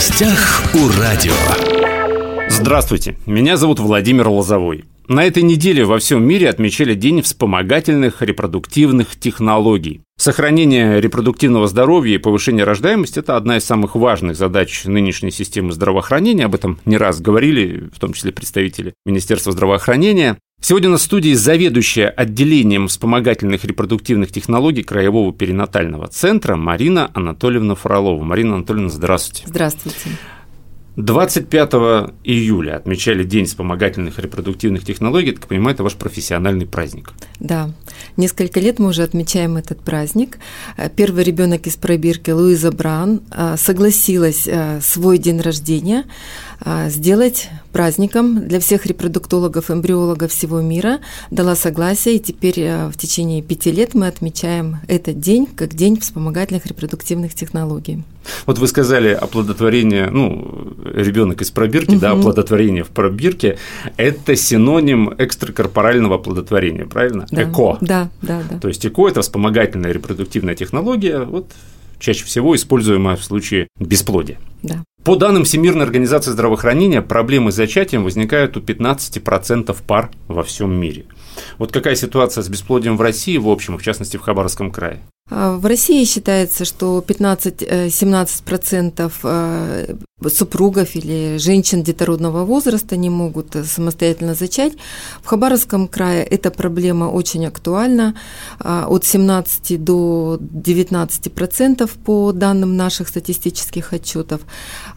гостях у радио. Здравствуйте, меня зовут Владимир Лозовой. На этой неделе во всем мире отмечали День вспомогательных репродуктивных технологий. Сохранение репродуктивного здоровья и повышение рождаемости – это одна из самых важных задач нынешней системы здравоохранения. Об этом не раз говорили, в том числе представители Министерства здравоохранения. Сегодня на студии заведующая отделением вспомогательных репродуктивных технологий Краевого перинатального центра Марина Анатольевна Фролова. Марина Анатольевна, здравствуйте. Здравствуйте. 25 июля отмечали День вспомогательных репродуктивных технологий. Так понимаю, это ваш профессиональный праздник. Да, несколько лет мы уже отмечаем этот праздник. Первый ребенок из пробирки Луиза Бран а, согласилась а, свой день рождения сделать праздником для всех репродуктологов, эмбриологов всего мира, дала согласие, и теперь в течение пяти лет мы отмечаем этот день как День вспомогательных репродуктивных технологий. Вот вы сказали оплодотворение, ну, ребенок из пробирки, угу. да, оплодотворение в пробирке – это синоним экстракорпорального оплодотворения, правильно? Да. ЭКО. Да, да, да. То есть ЭКО – это вспомогательная репродуктивная технология, вот чаще всего используемая в случае бесплодия. Да. По данным Всемирной организации здравоохранения, проблемы с зачатием возникают у 15% пар во всем мире. Вот какая ситуация с бесплодием в России в общем, в частности в Хабаровском крае? А, в России считается, что 15-17% э, э, супругов или женщин детородного возраста не могут самостоятельно зачать. В Хабаровском крае эта проблема очень актуальна. А, от 17 до 19% по данным наших статистических отчетов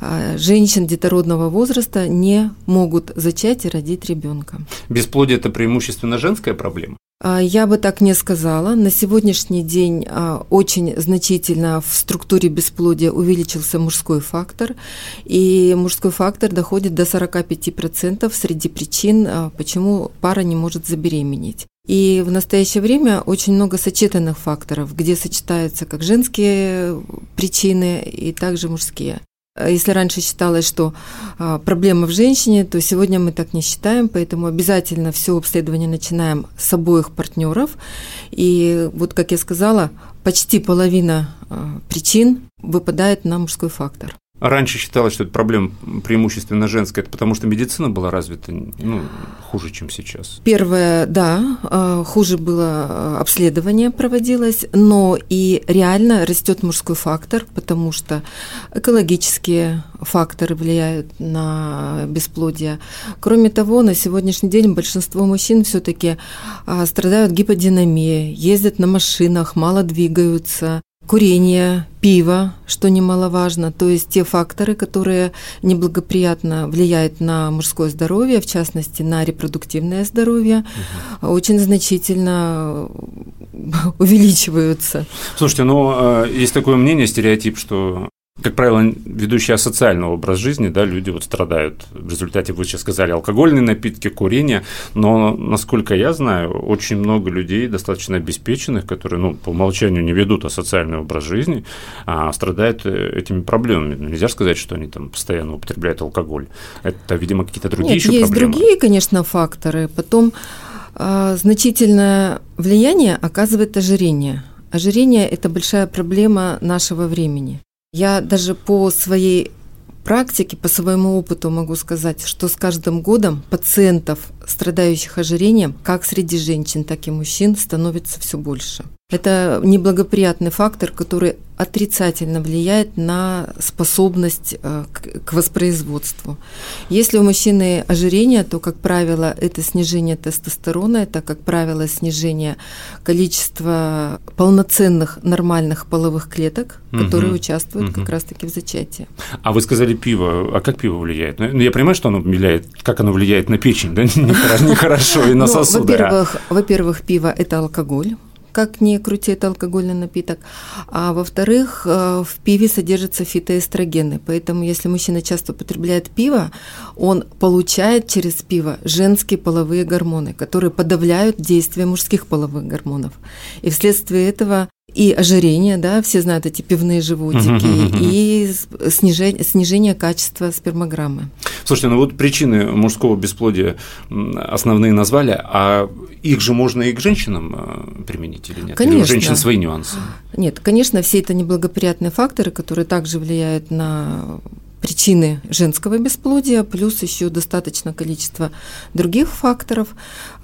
а, женщин детородного возраста не могут зачать и родить ребенка. Бесплодие – это преимущественно женская проблема? А, я бы так не сказала. На сегодняшний день а, очень значительно в структуре бесплодия увеличился мужской фактор, и мужской фактор доходит до 45% среди причин, а, почему пара не может забеременеть. И в настоящее время очень много сочетанных факторов, где сочетаются как женские причины и также мужские. Э, если раньше считалось, что а, проблема в женщине, то сегодня мы так не считаем, поэтому обязательно все обследование начинаем с обоих партнеров. И вот, как я сказала, почти половина а, причин выпадает на мужской фактор. Раньше считалось, что это проблема преимущественно женская, это потому что медицина была развита ну, хуже, чем сейчас. Первое, да, а, хуже было а, обследование проводилось, но и реально растет мужской фактор, потому что экологические факторы влияют на бесплодие. Кроме того, на сегодняшний день большинство мужчин все-таки а, страдают гиподинамией, ездят на машинах, мало двигаются, курение, пиво, что немаловажно, то есть те факторы, которые неблагоприятно влияют на мужское здоровье, в частности на репродуктивное здоровье, угу. очень значительно увеличиваются. Слушайте, ну а, есть такое мнение, стереотип, что как правило, ведущие асоциальный образ жизни, да, люди вот страдают. В результате, вы сейчас сказали, алкогольные напитки, курение, но, насколько я знаю, очень много людей, достаточно обеспеченных, которые, ну, по умолчанию не ведут асоциальный образ жизни, а страдают э, этими проблемами. Нельзя сказать, что они там постоянно употребляют алкоголь. Это, видимо, какие-то другие Нет, еще есть проблемы. другие, конечно, факторы. Потом а, значительное влияние оказывает ожирение. Ожирение – это большая проблема нашего времени. Я даже по своей практике, по своему опыту могу сказать, что с каждым годом пациентов, страдающих ожирением, как среди женщин, так и мужчин, становится все больше. Это неблагоприятный фактор, который отрицательно влияет на способность э, к воспроизводству. Если у мужчины ожирение, то, как правило, это снижение тестостерона, это, как правило, снижение количества полноценных нормальных половых клеток, угу. которые участвуют угу. как раз-таки в зачатии. А вы сказали пиво. А как пиво влияет? Ну, я понимаю, что оно влияет, как оно влияет на печень, да? Нехорошо и на ну, сосуды. А во-первых, пиво – это алкоголь как ни крути, это алкогольный напиток. А во-вторых, э, в пиве содержатся фитоэстрогены, поэтому если мужчина часто употребляет пиво, он получает через пиво женские половые гормоны, которые подавляют действие мужских половых гормонов. И вследствие этого и ожирение, да, все знают эти пивные животики, и снижение, снижение качества спермограммы. Слушайте, ну вот причины мужского бесплодия основные назвали, а их же можно и к женщинам э, применить или нет? Конечно. Или у женщин свои нюансы? Нет, конечно, все это неблагоприятные факторы, которые также влияют на причины женского бесплодия, плюс еще достаточно количество других факторов,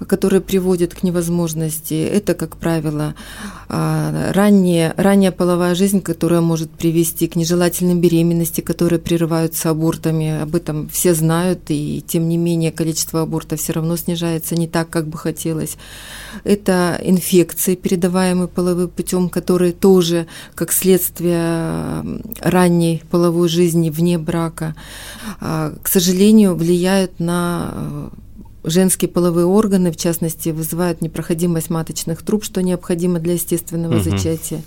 которые приводят к невозможности. Это, как правило, а, ранняя, ранняя половая жизнь, которая может привести к нежелательным беременности, которые прерываются абортами. Об этом все знают, и тем не менее количество абортов все равно снижается не так, как бы хотелось. Это инфекции, передаваемые половым путем, которые тоже, как следствие ранней половой жизни вне брака, а, к сожалению, влияют на э, женские половые органы, в частности, вызывают непроходимость маточных труб, что необходимо для естественного угу. зачатия.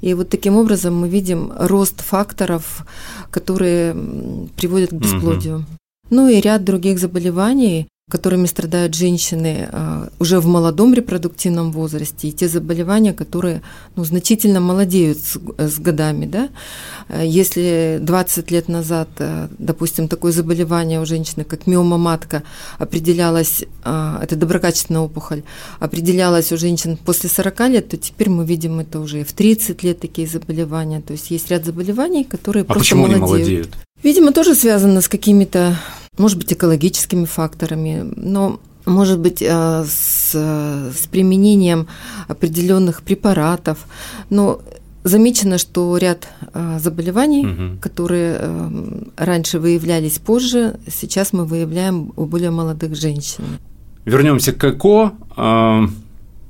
И вот таким образом мы видим рост факторов, которые приводят к бесплодию. Угу. Ну и ряд других заболеваний, которыми страдают женщины а, уже в молодом репродуктивном возрасте, и те заболевания, которые ну, значительно молодеют с, с годами. Да? Если 20 лет назад, а, допустим, такое заболевание у женщины, как миома матка, определялось, а, это доброкачественная опухоль, определялось у женщин после 40 лет, то теперь мы видим это уже в 30 лет такие заболевания. То есть есть ряд заболеваний, которые а просто почему молодеют. Они молодеют? Видимо, тоже связано с какими-то может быть, экологическими факторами, но может быть, э, с, с применением определенных препаратов. Но замечено, что ряд э, заболеваний, угу. которые э, раньше выявлялись позже, сейчас мы выявляем у более молодых женщин. Вернемся к ЭКО.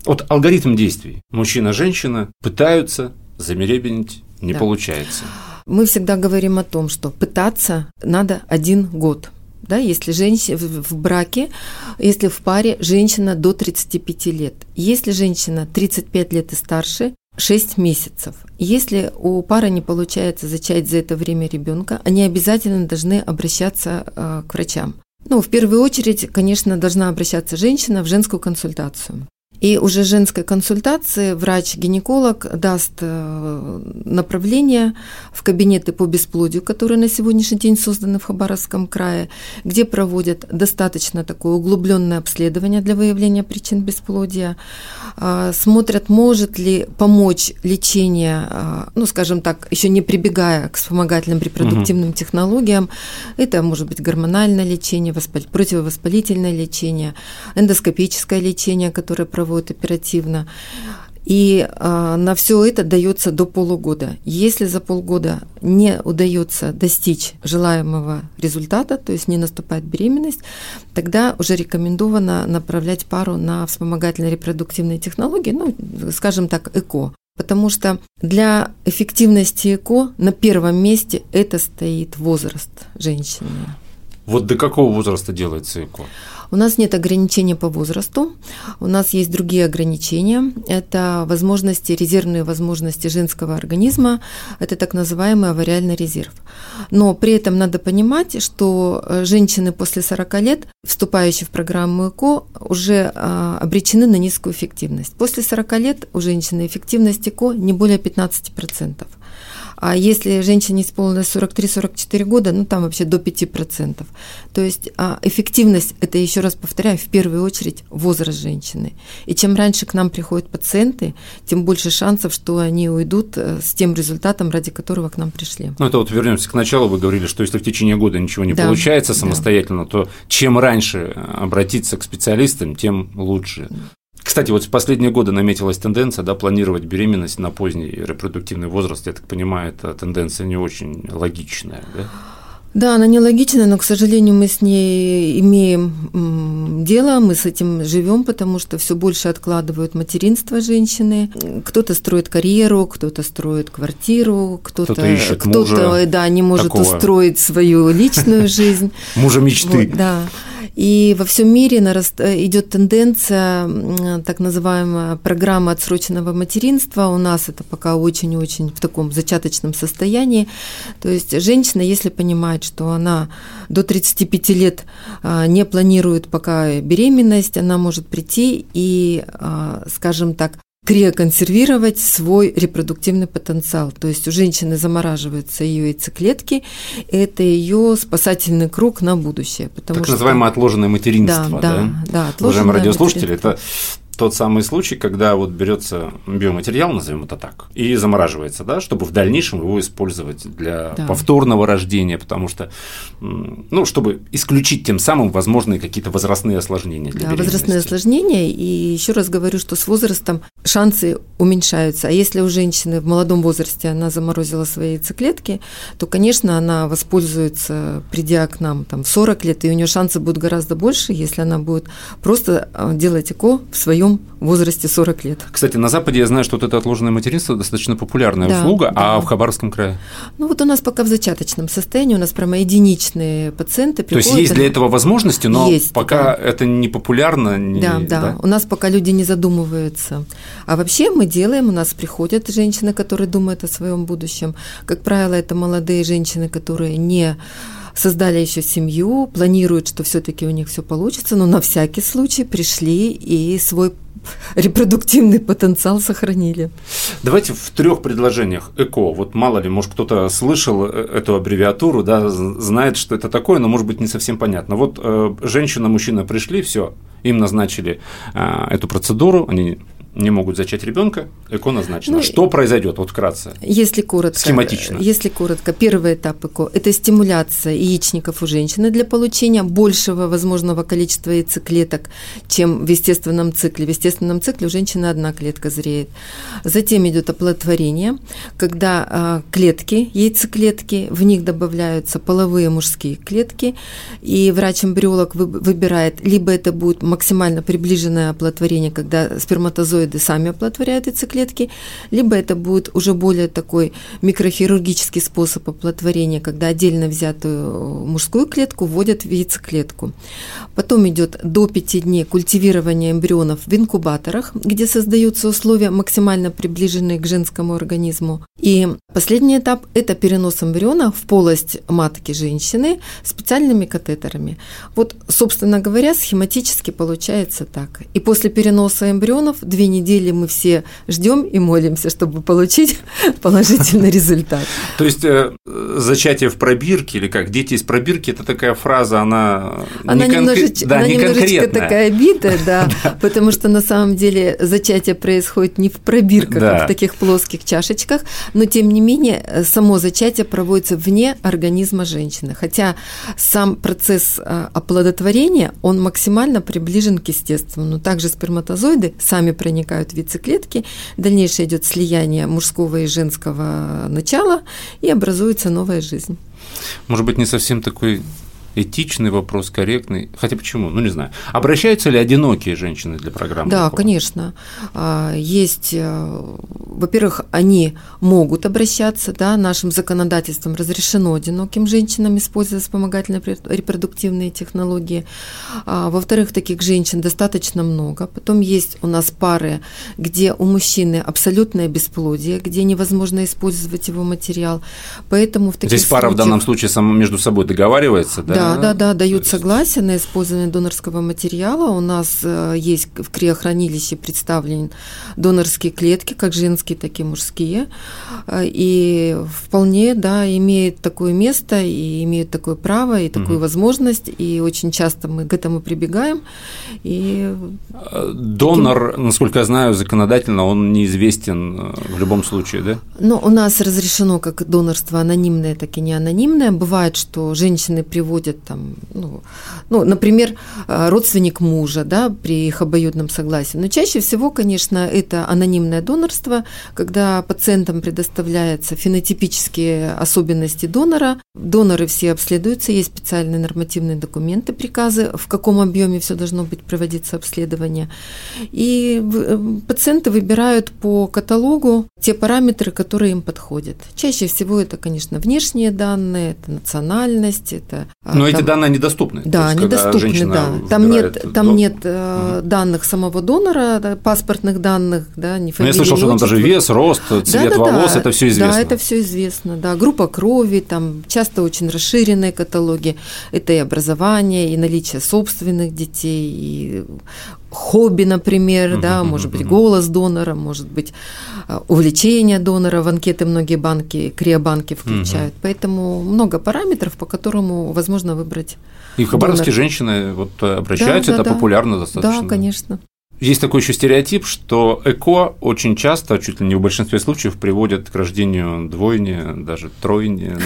Вот алгоритм действий. Мужчина-женщина пытаются забеременеть, не да. получается. Мы всегда говорим о том, что пытаться надо один год да, если женщина в браке, если в паре женщина до 35 лет. Если женщина 35 лет и старше, 6 месяцев. Если у пары не получается зачать за это время ребенка, они обязательно должны обращаться э, к врачам. Ну, в первую очередь, конечно, должна обращаться женщина в женскую консультацию. И уже женской консультации врач-гинеколог даст э, направление в кабинеты по бесплодию, которые на сегодняшний день созданы в Хабаровском крае, где проводят достаточно такое углубленное обследование для выявления причин бесплодия, а, смотрят, может ли помочь лечение, а, ну, скажем так, еще не прибегая к вспомогательным репродуктивным угу. технологиям. Это может быть гормональное лечение, противовоспалительное лечение, эндоскопическое лечение, которое проводится реагируют оперативно. И э, на все это дается до полугода. Если за полгода не удается достичь желаемого результата, то есть не наступает беременность, тогда уже рекомендовано направлять пару на вспомогательные репродуктивные технологии, ну, скажем так, ЭКО. Потому что для эффективности ЭКО на первом месте это стоит возраст женщины. Вот до какого возраста делается ЭКО? У нас нет ограничений по возрасту, у нас есть другие ограничения. Это возможности, резервные возможности женского организма, это так называемый авариальный резерв. Но при этом надо понимать, что э, женщины после 40 лет, вступающие в программу ЭКО, уже а, обречены на низкую эффективность. После 40 лет у женщины эффективность ЭКО не более 15%. А если женщине исполнилось 43-44 года, ну там вообще до 5%. То есть а эффективность, это еще раз повторяю, в первую очередь возраст женщины. И чем раньше к нам приходят пациенты, тем больше шансов, что они уйдут э, с тем результатом, ради которого к нам пришли. Ну это вот вернемся к началу, вы говорили, что если в течение года ничего не да, получается самостоятельно, да. то чем раньше обратиться к специалистам, тем лучше. Кстати, вот в последние годы наметилась тенденция да, планировать беременность на поздний репродуктивный возраст. Я так понимаю, это тенденция не очень логичная. Да? Да, она нелогичная, но, к сожалению, мы с ней имеем дело, мы с этим живем, потому что все больше откладывают материнство женщины. Кто-то строит карьеру, кто-то строит квартиру, кто-то, кто-то, кто-то да, не может такого... устроить свою личную жизнь. Мужа мечты. Вот, да. И во всем мире нараст... Э, идет тенденция так называемая программа отсроченного материнства. У нас это пока очень-очень в таком зачаточном состоянии. То есть женщина, если понимает, что она до 35 лет а, не планирует пока беременность, она может прийти и, а, скажем так, криоконсервировать свой репродуктивный потенциал. То есть у женщины замораживаются ее яйцеклетки, это ее спасательный круг на будущее. Потому так что... называемое отложенное материнство. Да, да, да, да Уважаемые радиослушатели, это тот самый случай, когда вот берется биоматериал, назовем это так, и замораживается, да, чтобы в дальнейшем его использовать для да. повторного рождения, потому что, ну, чтобы исключить тем самым возможные какие-то возрастные осложнения для Да, возрастные осложнения, и еще раз говорю, что с возрастом шансы уменьшаются, а если у женщины в молодом возрасте она заморозила свои яйцеклетки, то, конечно, она воспользуется, придя к нам там, в 40 лет, и у нее шансы будут гораздо больше, если она будет просто а, делать ЭКО в своем возрасте 40 лет. Кстати, на Западе я знаю, что вот это отложенное материнство достаточно популярная да, услуга, а да. а в Хабаровском крае? Ну вот у нас пока в зачаточном состоянии, у нас прямо единичные пациенты приходят. То есть есть для этого возможности, но есть, пока да. это не популярно. Не, да, да, да, у нас пока люди не задумываются. А вообще мы делаем, у нас приходят женщины, которые думают о своем будущем. Как правило, это молодые женщины, которые не создали еще семью, планируют, что все-таки у них все получится, но на всякий случай пришли и свой репродуктивный потенциал сохранили. Давайте в трех предложениях ЭКО. Вот мало ли, может, кто-то слышал э, эту аббревиатуру, да, знает, что это такое, но может быть не совсем понятно. Вот э, женщина, мужчина пришли, все, им назначили э, эту процедуру, они не могут зачать ребенка, ЭКО назначено. Ну, что произойдет? Вот вкратце. Если коротко. Схематично. Если коротко, первый этап ЭКО – это стимуляция яичников у женщины для получения большего возможного количества яйцеклеток, чем в естественном цикле. В естественном цикле у женщины одна клетка зреет. Затем идет оплодотворение, когда а, клетки, яйцеклетки, в них добавляются половые мужские клетки, и врач-эмбриолог выбирает, либо это будет максимально приближенное оплодотворение, когда сперматозоид сперматозоиды сами оплодотворяют яйцеклетки, либо это будет уже более такой микрохирургический способ оплодотворения, когда отдельно взятую мужскую клетку вводят в яйцеклетку. Потом идет до 5 дней культивирования эмбрионов в инкубаторах, где создаются условия максимально приближенные к женскому организму. И последний этап – это перенос эмбриона в полость матки женщины специальными катетерами. Вот, собственно говоря, схематически получается так. И после переноса эмбрионов две недели мы все ждем и молимся, чтобы получить положительный результат. То есть э, зачатие в пробирке или как? Дети из пробирки это такая фраза, она она не немножечко, да, она не немножечко такая битая, да, потому что на самом деле зачатие происходит не в пробирках, а в таких плоских чашечках, но тем не менее само зачатие проводится вне организма женщины, хотя сам процесс э, оплодотворения он максимально приближен к естественному. Также сперматозоиды сами проникают проникают в яйцеклетки, дальнейшее идет слияние мужского и женского начала, и образуется новая жизнь. Может быть, не совсем такой этичный вопрос, корректный. Хотя почему? Ну, не знаю. Обращаются ли одинокие женщины для программы? Да, такого? конечно. А, есть, э, во-первых, они могут обращаться, да, нашим законодательством разрешено одиноким женщинам использовать вспомогательные репродуктивные технологии. А, во-вторых, таких женщин достаточно много. Потом есть у нас пары, где у мужчины абсолютное бесплодие, где невозможно использовать его материал. Поэтому в таких Здесь пара случаях... в данном случае между собой договаривается, да? Да, да, да, дают согласие на использование донорского материала. У нас э, есть в криохранилище представлены донорские клетки, как женские, так и мужские. Э, и вполне, да, имеют такое место и имеют такое право и такую угу. возможность. И очень часто мы к этому прибегаем. И э, Донор, таким... насколько я знаю, законодательно он неизвестен в любом случае, да? Ну, у нас разрешено как донорство анонимное, так и не анонимное. Бывает, что женщины приводят будет там, ну, ну, например, э, родственник мужа, да, при их обоюдном согласии. Но чаще всего, конечно, это анонимное донорство, когда пациентам предоставляются фенотипические особенности донора. Доноры все обследуются, есть специальные нормативные документы, приказы, в каком объеме все должно быть проводиться обследование. И э, пациенты выбирают по каталогу те параметры, которые им подходят. Чаще всего это, конечно, внешние данные, это национальность, это а, но там, эти данные недоступны. Да, есть, недоступны, да. Там нет, там до... нет э, угу. данных самого донора, да, паспортных данных, да, не фамилии, Но я слышал, что там даже вес, рост, цвет да, да, волос, да, это все известно. Да, это все известно, да. Группа крови, там часто очень расширенные каталоги. Это и образование, и наличие собственных детей, и хобби, например, да, может быть, голос донора, может быть, а, увлечение донора. В анкеты многие банки, криобанки включают. Поэтому много параметров, по которому возможно выбрать. И в Хабаровске донора. женщины вот обращаются, да, да, это да. популярно достаточно. Да, конечно. Есть такой еще стереотип, что ЭКО очень часто, чуть ли не в большинстве случаев, приводит к рождению двойни, даже тройни.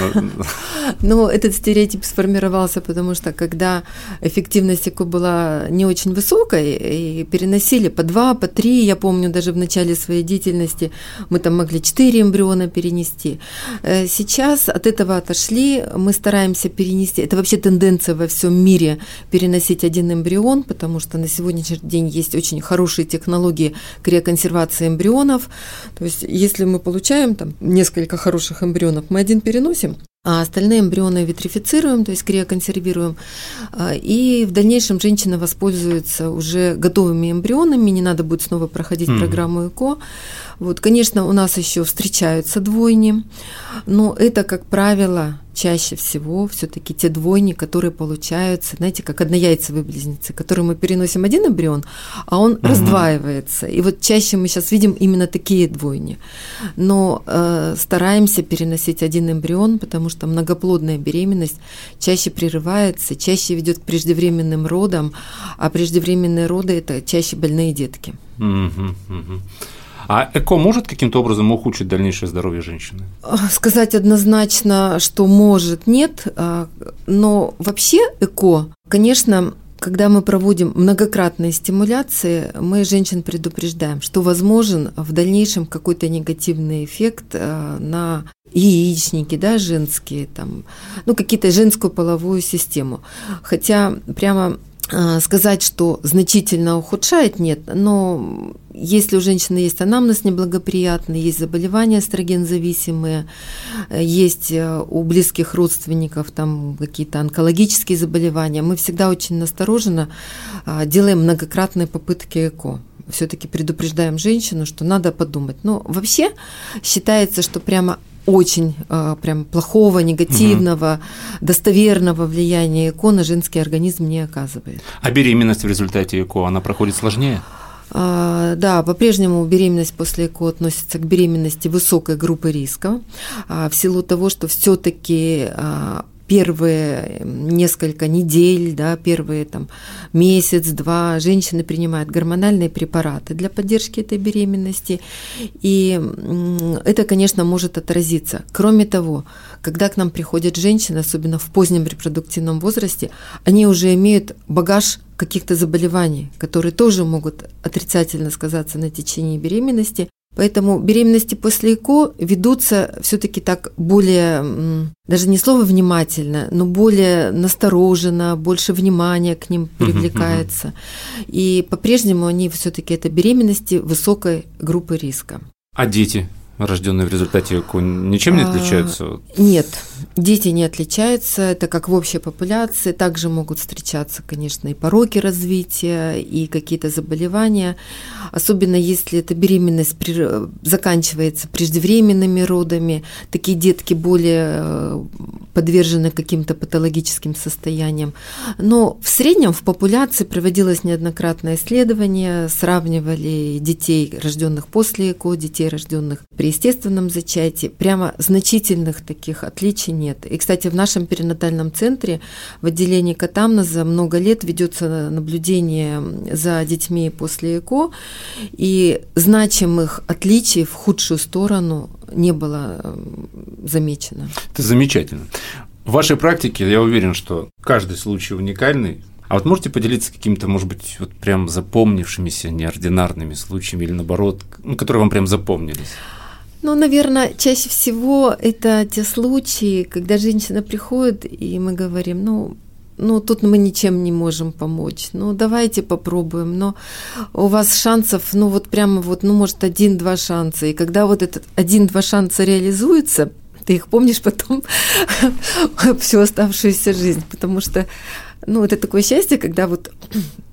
Но этот стереотип сформировался, потому что когда эффективность ЭКО была не очень высокой, и переносили по два, по три, я помню, даже в начале своей деятельности мы там могли четыре эмбриона перенести. Э, сейчас от этого отошли, мы стараемся перенести, это вообще тенденция во всем мире переносить один эмбрион, потому что на сегодняшний день есть очень хорошие технологии криоконсервации эмбрионов. То есть, если мы получаем там несколько хороших эмбрионов, мы один переносим, а остальные эмбрионы витрифицируем, то есть криоконсервируем, а, и в дальнейшем женщина воспользуется уже готовыми эмбрионами, не надо будет снова проходить mm-hmm. программу ЭКО. Вот, конечно, у нас еще встречаются двойни, но это, как правило, чаще всего все-таки те двойни, которые получаются, знаете, как однояйцевые близнецы, которые мы переносим один эмбрион, а он угу. раздваивается. И вот чаще мы сейчас видим именно такие двойни. Но э, стараемся переносить один эмбрион, потому что многоплодная беременность чаще прерывается, чаще ведет к преждевременным родам, а преждевременные роды это чаще больные детки. Угу, угу. А ЭКО может каким-то образом ухудшить дальнейшее здоровье женщины? Сказать однозначно, что может, нет. А, но вообще ЭКО, конечно, когда мы проводим многократные стимуляции, мы женщин предупреждаем, что возможен в дальнейшем какой-то негативный эффект а, на яичники, да, женские, там, ну, какие-то женскую половую систему. Хотя прямо сказать, что значительно ухудшает, нет, но если у женщины есть анамнез неблагоприятный, есть заболевания эстрогензависимые, есть э, у близких родственников там какие-то онкологические заболевания, мы всегда очень настороженно а, делаем многократные попытки ЭКО все-таки предупреждаем женщину, что надо подумать. Но вообще считается, что прямо очень э, прям плохого, негативного, угу. достоверного влияния ЭКО на женский организм не оказывает. А беременность в результате ЭКО, она проходит сложнее? А, да, по-прежнему беременность после ЭКО относится к беременности высокой группы риска, а, в силу того, что все-таки первые несколько недель, да, первые там месяц-два женщины принимают гормональные препараты для поддержки этой беременности, и это, конечно, может отразиться. Кроме того, когда к нам приходят женщины, особенно в позднем репродуктивном возрасте, они уже имеют багаж каких-то заболеваний, которые тоже могут отрицательно сказаться на течение беременности, Поэтому беременности после ЭКО ведутся все-таки так более, даже не слово внимательно, но более настороженно, больше внимания к ним привлекается. И по-прежнему они все-таки это беременности высокой группы риска. А дети? рожденные в результате ЭКО, ничем не а, отличаются? Нет, дети не отличаются. Это как в общей популяции. Также могут встречаться, конечно, и пороки развития, и какие-то заболевания. Особенно если эта беременность заканчивается преждевременными родами. Такие детки более э, подвержены каким-то патологическим состояниям. Но в среднем в популяции проводилось неоднократное исследование, сравнивали детей, рожденных после ЭКО, детей, рожденных при естественном зачатии прямо значительных таких отличий нет. И, кстати, в нашем перинатальном центре в отделении Катамноза много лет ведется наблюдение за детьми после ЭКО, и значимых отличий в худшую сторону не было замечено. Это замечательно. В вашей практике я уверен, что каждый случай уникальный, а вот можете поделиться какими-то, может быть, вот прям запомнившимися неординарными случаями или наоборот, ну, которые вам прям запомнились? Ну, наверное, чаще всего это те случаи, когда женщина приходит, и мы говорим, ну, ну, тут мы ничем не можем помочь. Ну, давайте попробуем. Но у вас шансов, ну, вот прямо вот, ну, может, один-два шанса. И когда вот этот один-два шанса реализуется, ты их помнишь потом всю оставшуюся жизнь, потому что ну, это такое счастье, когда вот,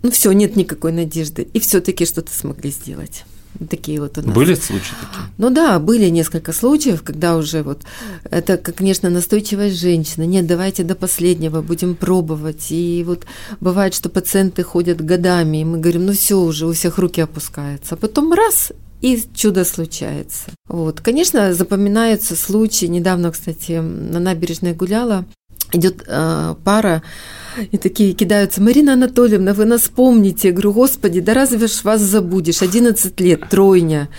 ну, все, нет никакой надежды, и все-таки что-то смогли сделать. Такие вот у нас. Были случаи такие? Ну да, были несколько случаев, когда уже вот это, конечно, настойчивость женщины. Нет, давайте до последнего будем пробовать. И вот бывает, что пациенты ходят годами, и мы говорим, ну все уже, у всех руки опускаются. А потом раз, и чудо случается. Вот. Конечно, запоминаются случаи. Недавно, кстати, на набережной гуляла, идет э, пара, И такие кидаются, Марина Анатольевна, вы нас помните. Я говорю, господи, да разве ж вас забудешь? 11 лет, тройня.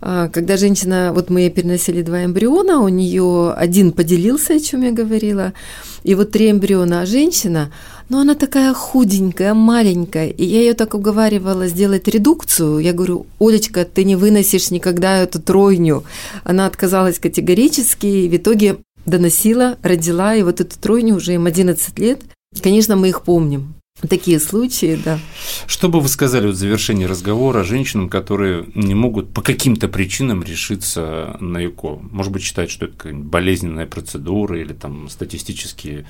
А, когда женщина, вот мы ей переносили два эмбриона, у нее один поделился, о чем я говорила, и вот три эмбриона, а женщина, ну она такая худенькая, маленькая, и я ее так уговаривала сделать редукцию. Я говорю, Олечка, ты не выносишь никогда эту тройню. Она отказалась категорически, и в итоге доносила, родила, и вот эту тройню уже им 11 лет. Конечно, мы их помним. Такие случаи, да. Что бы вы сказали в завершении разговора женщинам, которые не могут по каким-то причинам решиться на ЭКО? Может быть, считают, что это болезненная процедура или там статистически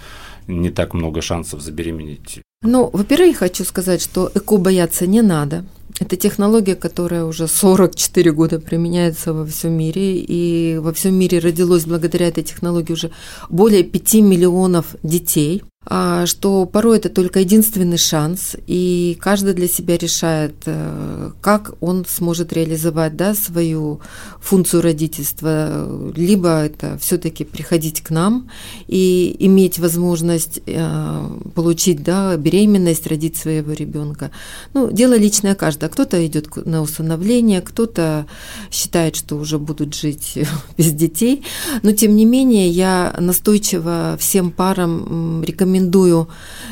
не так много шансов забеременеть? Ну, во-первых, я хочу сказать, что ЭКО бояться не надо. Это технология, которая уже 44 года применяется во всем мире, и во всем мире родилось благодаря этой технологии уже более 5 миллионов детей. А, что порой это только единственный шанс, и каждый для себя решает, э, как он сможет реализовать да, свою функцию родительства. Либо это все-таки приходить к нам и иметь возможность э, получить да, беременность, родить своего ребенка. Ну, дело личное каждого. Кто-то идет на усыновление, кто-то считает, что уже будут жить без детей. Но тем не менее, я настойчиво всем парам рекомендую рекомендую,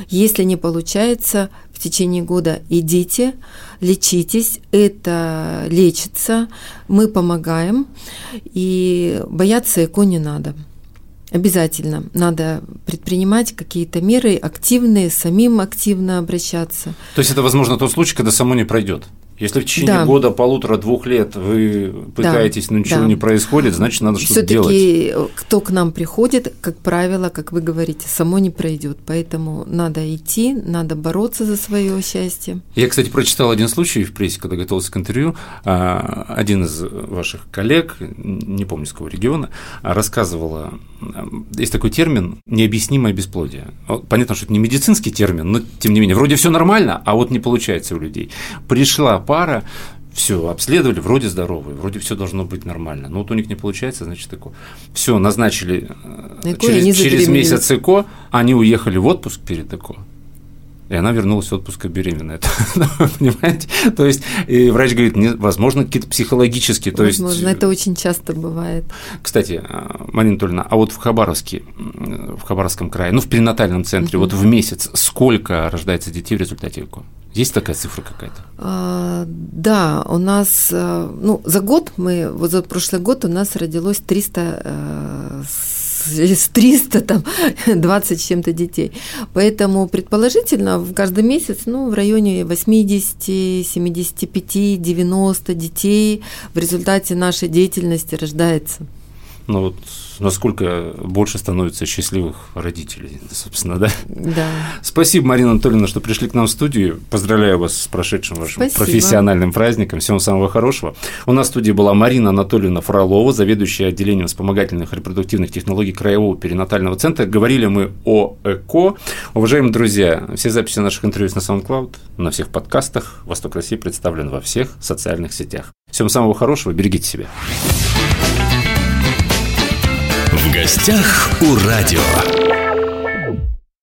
если не получается в течение года, идите, лечитесь, это лечится, мы помогаем, и бояться ЭКО не надо. Обязательно надо предпринимать какие-то меры активные, самим активно обращаться. То есть это, возможно, тот случай, когда само не пройдет? Если в течение да. года, полутора, двух лет вы пытаетесь, да. но ничего да. не происходит, значит, надо что-то делать. Все-таки кто к нам приходит, как правило, как вы говорите, само не пройдет. Поэтому надо идти, надо бороться за свое счастье. Я, кстати, прочитал один случай в прессе, когда готовился к интервью. А, один из ваших коллег, не помню с какого региона, рассказывала, есть такой термин необъяснимое бесплодие. Понятно, что это не медицинский термин, но тем не менее, вроде все нормально, а вот не получается у людей. Пришла пара, все, обследовали, вроде здоровые, вроде все должно быть нормально. Но вот у них не получается, значит, ЭКО. Все, назначили э, ЭКО, через, через месяц ЭКО, они уехали в отпуск перед ЭКО. И она вернулась с отпуска беременная. Понимаете? То есть и врач говорит, возможно, какие-то психологические. То возможно, есть... это очень часто бывает. Кстати, а, Марина Анатольевна, а вот в Хабаровске, в Хабаровском крае, ну, в перинатальном центре, вот в месяц сколько рождается детей в результате ЭКО? Есть такая цифра какая-то? А, да, у нас, э, ну, за год мы, вот за прошлый год у нас родилось 300 э, с 300, там, 20 с чем-то детей. Поэтому предположительно в каждый месяц ну, в районе 80, 75, 90 детей в результате нашей деятельности рождается. Ну вот насколько больше становится счастливых родителей, собственно, да? Да. Спасибо, Марина Анатольевна, что пришли к нам в студию. Поздравляю вас с прошедшим вашим Спасибо. профессиональным праздником. Всего самого хорошего. У нас в студии была Марина Анатольевна Фролова, заведующая отделением вспомогательных репродуктивных технологий Краевого перинатального центра. Говорили мы о ЭКО. Уважаемые друзья, все записи наших интервью на SoundCloud, на всех подкастах. «Восток России» представлен во всех социальных сетях. Всем самого хорошего, берегите себя. Гостях у радио.